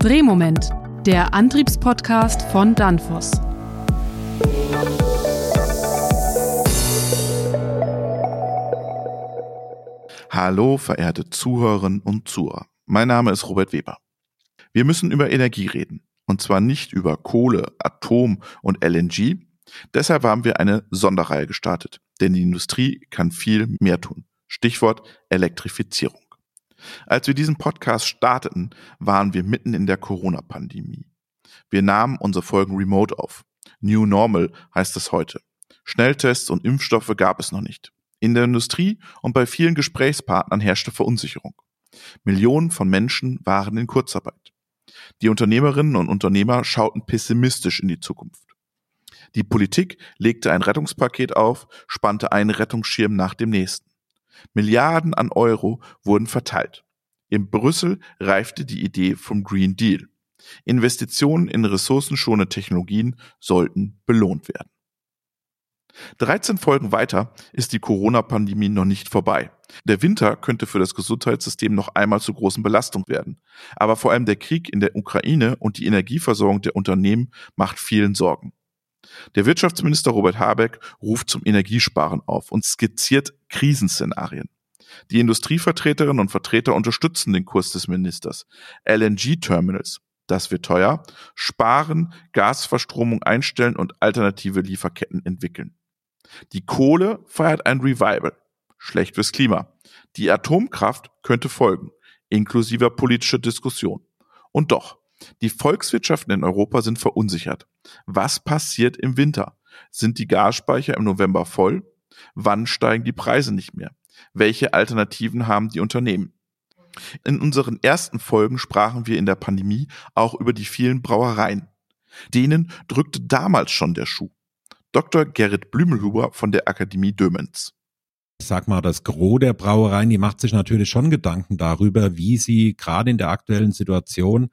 Drehmoment, der Antriebspodcast von Danfoss. Hallo, verehrte Zuhörerinnen und Zuhörer. Mein Name ist Robert Weber. Wir müssen über Energie reden. Und zwar nicht über Kohle, Atom und LNG. Deshalb haben wir eine Sonderreihe gestartet. Denn die Industrie kann viel mehr tun. Stichwort Elektrifizierung. Als wir diesen Podcast starteten, waren wir mitten in der Corona-Pandemie. Wir nahmen unsere Folgen remote auf. New Normal heißt es heute. Schnelltests und Impfstoffe gab es noch nicht. In der Industrie und bei vielen Gesprächspartnern herrschte Verunsicherung. Millionen von Menschen waren in Kurzarbeit. Die Unternehmerinnen und Unternehmer schauten pessimistisch in die Zukunft. Die Politik legte ein Rettungspaket auf, spannte einen Rettungsschirm nach dem nächsten. Milliarden an Euro wurden verteilt. In Brüssel reifte die Idee vom Green Deal. Investitionen in ressourcenschonende Technologien sollten belohnt werden. 13 Folgen weiter ist die Corona-Pandemie noch nicht vorbei. Der Winter könnte für das Gesundheitssystem noch einmal zu großen Belastung werden. Aber vor allem der Krieg in der Ukraine und die Energieversorgung der Unternehmen macht vielen Sorgen. Der Wirtschaftsminister Robert Habeck ruft zum Energiesparen auf und skizziert Krisenszenarien. Die Industrievertreterinnen und Vertreter unterstützen den Kurs des Ministers. LNG-Terminals, das wird teuer, sparen, Gasverstromung einstellen und alternative Lieferketten entwickeln. Die Kohle feiert ein Revival. Schlecht fürs Klima. Die Atomkraft könnte folgen, inklusive politischer Diskussion. Und doch, die Volkswirtschaften in Europa sind verunsichert. Was passiert im Winter? Sind die Gasspeicher im November voll? Wann steigen die Preise nicht mehr? Welche Alternativen haben die Unternehmen? In unseren ersten Folgen sprachen wir in der Pandemie auch über die vielen Brauereien. Denen drückte damals schon der Schuh. Dr. Gerrit Blümelhuber von der Akademie Dömens. Ich sag mal, das Gros der Brauereien, die macht sich natürlich schon Gedanken darüber, wie sie gerade in der aktuellen Situation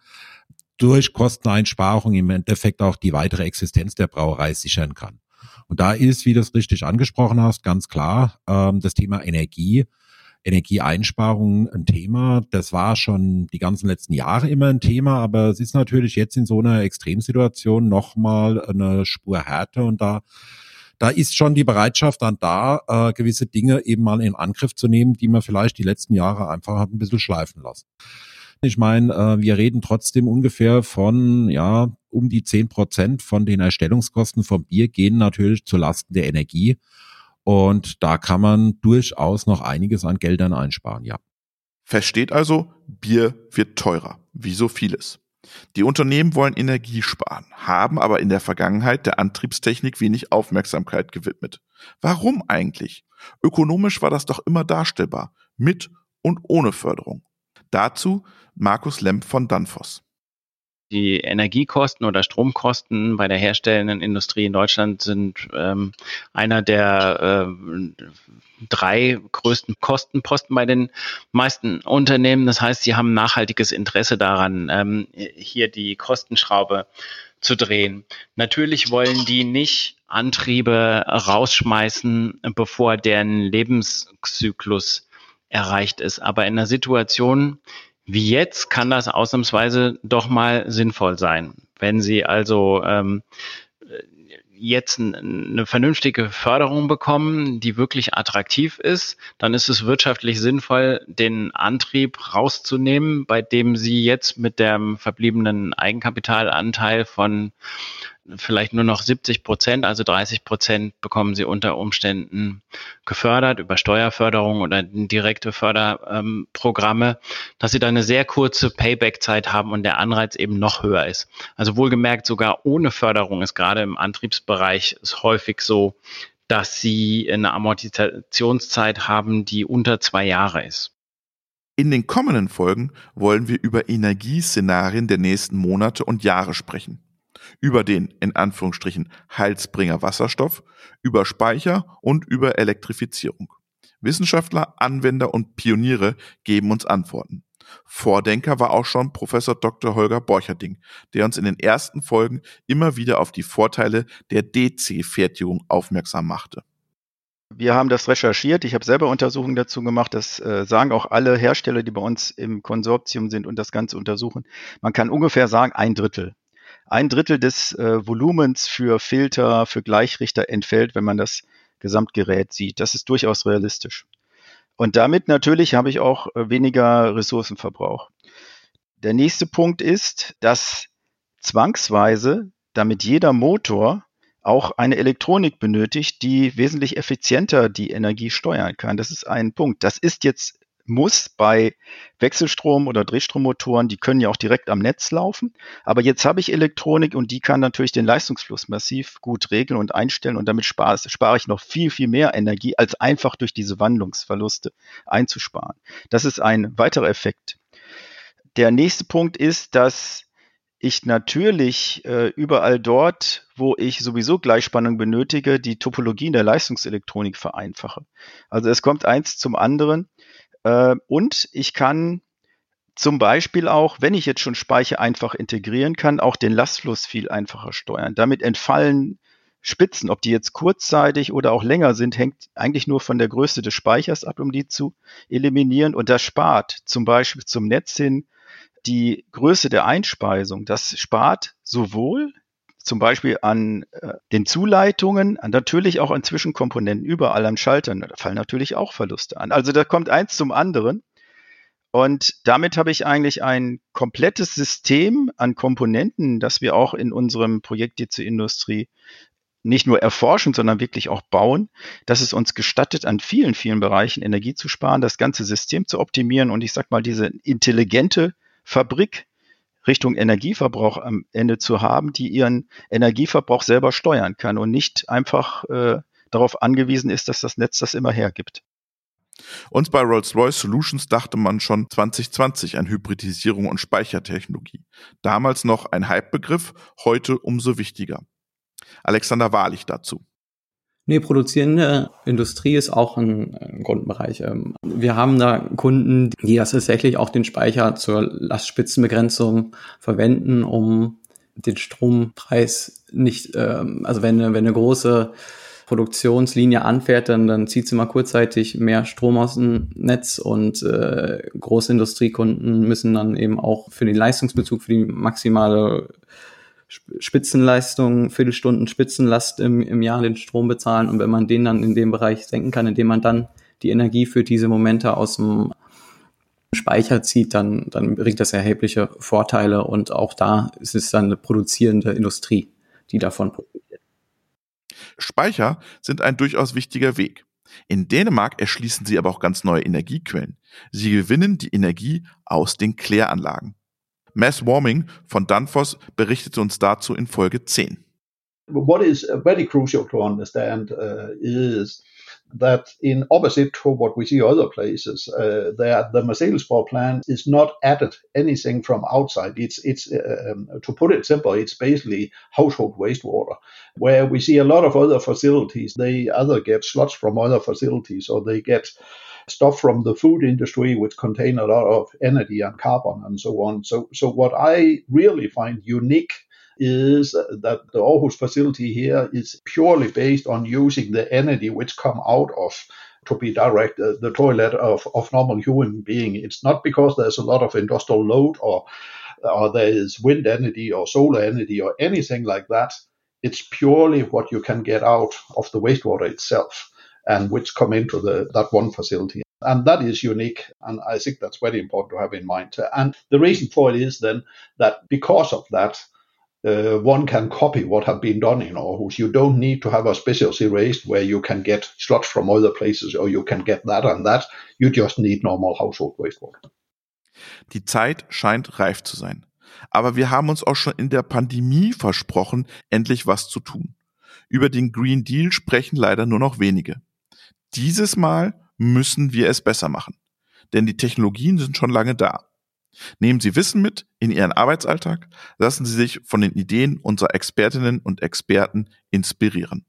durch Kosteneinsparung im Endeffekt auch die weitere Existenz der Brauerei sichern kann. Und da ist, wie du es richtig angesprochen hast, ganz klar ähm, das Thema Energie, Energieeinsparung ein Thema. Das war schon die ganzen letzten Jahre immer ein Thema, aber es ist natürlich jetzt in so einer Extremsituation nochmal eine Spur härter und da da ist schon die Bereitschaft dann da, äh, gewisse Dinge eben mal in Angriff zu nehmen, die man vielleicht die letzten Jahre einfach hat ein bisschen schleifen lassen. Ich meine, äh, wir reden trotzdem ungefähr von, ja, um die zehn Prozent von den Erstellungskosten vom Bier gehen natürlich zu Lasten der Energie. Und da kann man durchaus noch einiges an Geldern einsparen, ja. Versteht also, Bier wird teurer, wie so vieles. Die Unternehmen wollen Energie sparen, haben aber in der Vergangenheit der Antriebstechnik wenig Aufmerksamkeit gewidmet. Warum eigentlich? Ökonomisch war das doch immer darstellbar, mit und ohne Förderung. Dazu Markus Lemp von Danfoss. Die Energiekosten oder Stromkosten bei der herstellenden Industrie in Deutschland sind ähm, einer der äh, drei größten Kostenposten bei den meisten Unternehmen. Das heißt, sie haben nachhaltiges Interesse daran, ähm, hier die Kostenschraube zu drehen. Natürlich wollen die nicht Antriebe rausschmeißen, bevor deren Lebenszyklus erreicht ist. Aber in einer Situation wie jetzt kann das ausnahmsweise doch mal sinnvoll sein. Wenn Sie also ähm, jetzt eine vernünftige Förderung bekommen, die wirklich attraktiv ist, dann ist es wirtschaftlich sinnvoll, den Antrieb rauszunehmen, bei dem Sie jetzt mit dem verbliebenen Eigenkapitalanteil von vielleicht nur noch 70 Prozent, also 30 Prozent bekommen sie unter Umständen gefördert über Steuerförderung oder direkte Förderprogramme, dass sie da eine sehr kurze Payback-Zeit haben und der Anreiz eben noch höher ist. Also wohlgemerkt, sogar ohne Förderung ist gerade im Antriebsbereich es häufig so, dass sie eine Amortisationszeit haben, die unter zwei Jahre ist. In den kommenden Folgen wollen wir über Energieszenarien der nächsten Monate und Jahre sprechen über den in Anführungsstrichen Heilsbringer Wasserstoff, über Speicher und über Elektrifizierung. Wissenschaftler, Anwender und Pioniere geben uns Antworten. Vordenker war auch schon Professor Dr. Holger Borcherding, der uns in den ersten Folgen immer wieder auf die Vorteile der DC-Fertigung aufmerksam machte. Wir haben das recherchiert. Ich habe selber Untersuchungen dazu gemacht. Das äh, sagen auch alle Hersteller, die bei uns im Konsortium sind und das Ganze untersuchen. Man kann ungefähr sagen, ein Drittel. Ein Drittel des äh, Volumens für Filter, für Gleichrichter entfällt, wenn man das Gesamtgerät sieht. Das ist durchaus realistisch. Und damit natürlich habe ich auch äh, weniger Ressourcenverbrauch. Der nächste Punkt ist, dass zwangsweise, damit jeder Motor auch eine Elektronik benötigt, die wesentlich effizienter die Energie steuern kann. Das ist ein Punkt. Das ist jetzt muss bei Wechselstrom- oder Drehstrommotoren, die können ja auch direkt am Netz laufen. Aber jetzt habe ich Elektronik und die kann natürlich den Leistungsfluss massiv gut regeln und einstellen und damit spare, spare ich noch viel, viel mehr Energie, als einfach durch diese Wandlungsverluste einzusparen. Das ist ein weiterer Effekt. Der nächste Punkt ist, dass ich natürlich äh, überall dort, wo ich sowieso Gleichspannung benötige, die Topologien der Leistungselektronik vereinfache. Also es kommt eins zum anderen. Äh, und ich kann zum Beispiel auch, wenn ich jetzt schon Speicher einfach integrieren kann, auch den Lastfluss viel einfacher steuern. Damit entfallen Spitzen, ob die jetzt kurzzeitig oder auch länger sind, hängt eigentlich nur von der Größe des Speichers ab, um die zu eliminieren. Und das spart zum Beispiel zum Netz hin die Größe der Einspeisung, das spart sowohl zum Beispiel an äh, den Zuleitungen, an natürlich auch an Zwischenkomponenten, überall an Schaltern, da fallen natürlich auch Verluste an. Also da kommt eins zum anderen. Und damit habe ich eigentlich ein komplettes System an Komponenten, das wir auch in unserem Projekt DC Industrie nicht nur erforschen, sondern wirklich auch bauen, dass es uns gestattet, an vielen, vielen Bereichen Energie zu sparen, das ganze System zu optimieren und ich sage mal, diese intelligente Fabrik Richtung Energieverbrauch am Ende zu haben, die ihren Energieverbrauch selber steuern kann und nicht einfach äh, darauf angewiesen ist, dass das Netz das immer hergibt. Und bei Rolls-Royce Solutions dachte man schon 2020 an Hybridisierung und Speichertechnologie. Damals noch ein Hypebegriff, heute umso wichtiger. Alexander Wahrlich dazu. Nee, produzierende Industrie ist auch ein, ein Grundbereich. Ähm, wir haben da Kunden, die das tatsächlich auch den Speicher zur Lastspitzenbegrenzung verwenden, um den Strompreis nicht, ähm, also wenn eine, wenn eine große Produktionslinie anfährt, dann, dann zieht sie mal kurzzeitig mehr Strom aus dem Netz und äh, große Industriekunden müssen dann eben auch für den Leistungsbezug, für die maximale Spitzenleistung, Viertelstunden Spitzenlast im, im Jahr den Strom bezahlen. Und wenn man den dann in dem Bereich senken kann, indem man dann die Energie für diese Momente aus dem Speicher zieht, dann, dann bringt das erhebliche Vorteile. Und auch da ist es dann eine produzierende Industrie, die davon profitiert. Speicher sind ein durchaus wichtiger Weg. In Dänemark erschließen sie aber auch ganz neue Energiequellen. Sie gewinnen die Energie aus den Kläranlagen. Mass Warming von Danfoss berichtete uns dazu in Folge 10. What is very crucial to understand uh, is that in opposite to what we see other places, uh, there, the Marseillesborg plant is not added anything from outside. It's, it's uh, um, to put it simple, it's basically household wastewater. Where we see a lot of other facilities, they either get sludge from other facilities or they get stuff from the food industry, which contain a lot of energy and carbon and so on. So, so what I really find unique is that the Aarhus facility here is purely based on using the energy which come out of to be direct uh, the toilet of, of normal human being. It's not because there's a lot of industrial load or or there is wind energy or solar energy or anything like that. It's purely what you can get out of the wastewater itself and which come into the, that one facility. And that is unique. And I think that's very important to have in mind. And the reason for it is then that because of that, uh, one can copy what have been done in Aarhus. You don't need to have a specialty raised where you can get sludge from other places or you can get that and that. You just need normal household wastewater. Die Zeit scheint reif zu sein. Aber wir haben uns auch schon in der Pandemie versprochen, endlich was zu tun. Über den Green Deal sprechen leider nur noch wenige. Dieses Mal müssen wir es besser machen. Denn die Technologien sind schon lange da. Nehmen Sie Wissen mit in Ihren Arbeitsalltag, lassen Sie sich von den Ideen unserer Expertinnen und Experten inspirieren.